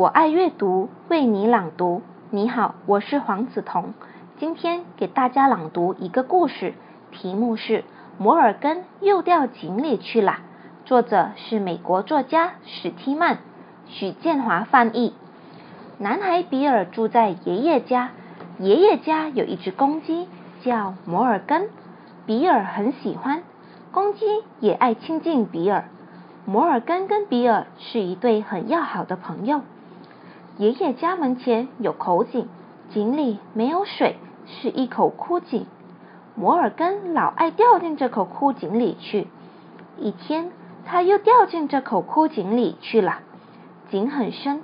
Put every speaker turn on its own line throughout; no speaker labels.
我爱阅读，为你朗读。你好，我是黄子彤，今天给大家朗读一个故事，题目是《摩尔根又掉井里去了》，作者是美国作家史蒂曼，许建华翻译。男孩比尔住在爷爷家，爷爷家有一只公鸡，叫摩尔根，比尔很喜欢，公鸡也爱亲近比尔。摩尔根跟比尔是一对很要好的朋友。爷爷家门前有口井，井里没有水，是一口枯井。摩尔根老爱掉进这口枯井里去。一天，他又掉进这口枯井里去了。井很深，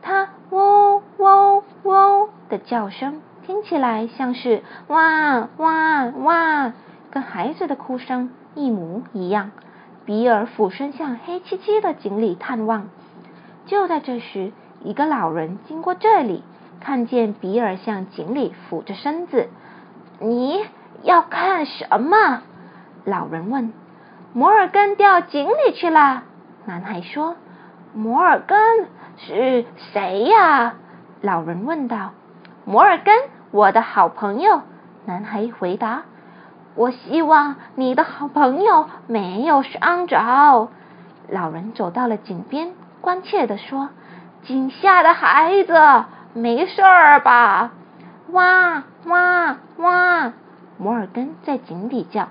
他喔喔喔的叫声听起来像是哇哇哇，跟孩子的哭声一模一样。比尔俯身向黑漆漆的井里探望。就在这时，一个老人经过这里，看见比尔向井里俯着身子。“你要看什么？”老人问。“摩尔根掉井里去了。”男孩说。“摩尔根是谁呀？”老人问道。“摩尔根，我的好朋友。”男孩回答。我希望你的好朋友没有伤着。老人走到了井边，关切地说：“井下的孩子没事儿吧？”哇哇哇！摩尔根在井底叫。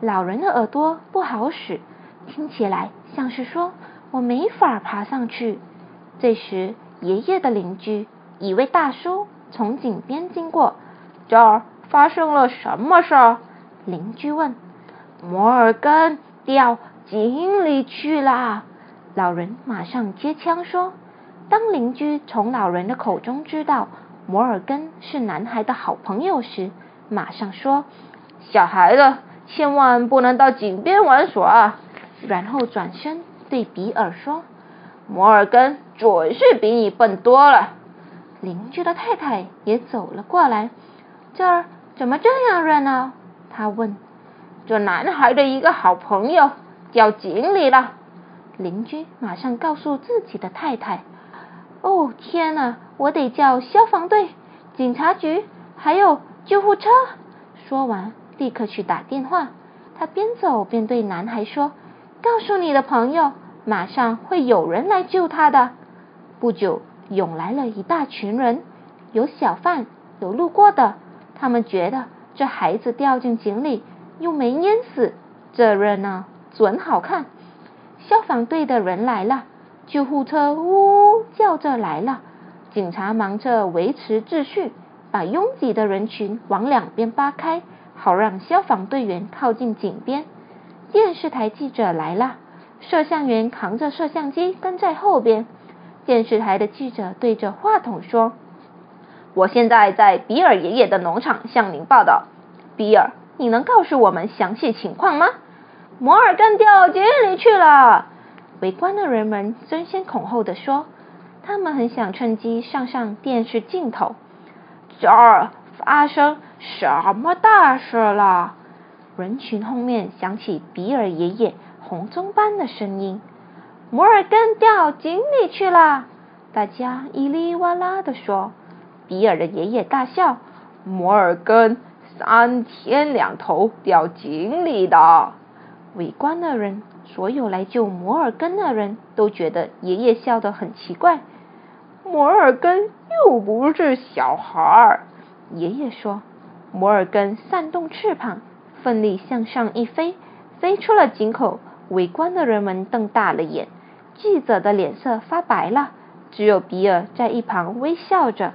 老人的耳朵不好使，听起来像是说：“我没法爬上去。”这时，爷爷的邻居一位大叔从井边经过，这儿发生了什么事？邻居问：“摩尔根掉井里去了。”老人马上接枪说：“当邻居从老人的口中知道摩尔根是男孩的好朋友时，马上说：‘小孩子千万不能到井边玩耍。’然后转身对比尔说：‘摩尔根准是比你笨多了。’邻居的太太也走了过来。这儿怎么这样热闹？他问：“这男孩的一个好朋友掉井里了。”邻居马上告诉自己的太太：“哦，天哪！我得叫消防队、警察局，还有救护车。”说完，立刻去打电话。他边走边对男孩说：“告诉你的朋友，马上会有人来救他的。”不久，涌来了一大群人，有小贩，有路过的，他们觉得。这孩子掉进井里又没淹死，这热闹准好看。消防队的人来了，救护车呜呜叫着来了，警察忙着维持秩序，把拥挤的人群往两边扒开，好让消防队员靠近井边。电视台记者来了，摄像员扛着摄像机跟在后边。电视台的记者对着话筒说。我现在在比尔爷爷的农场向您报道。比尔，你能告诉我们详细情况吗？摩尔干掉井里去了。围观的人们争先恐后的说，他们很想趁机上上电视镜头。这儿发生什么大事了？人群后面响起比尔爷爷红棕般的声音：“摩尔根掉井里去了！”大家一哩哇啦的说。比尔的爷爷大笑：“摩尔根三天两头掉井里的。”围观的人，所有来救摩尔根的人都觉得爷爷笑得很奇怪。摩尔根又不是小孩儿，爷爷说。摩尔根扇动翅膀，奋力向上一飞，飞出了井口。围观的人们瞪大了眼，记者的脸色发白了，只有比尔在一旁微笑着。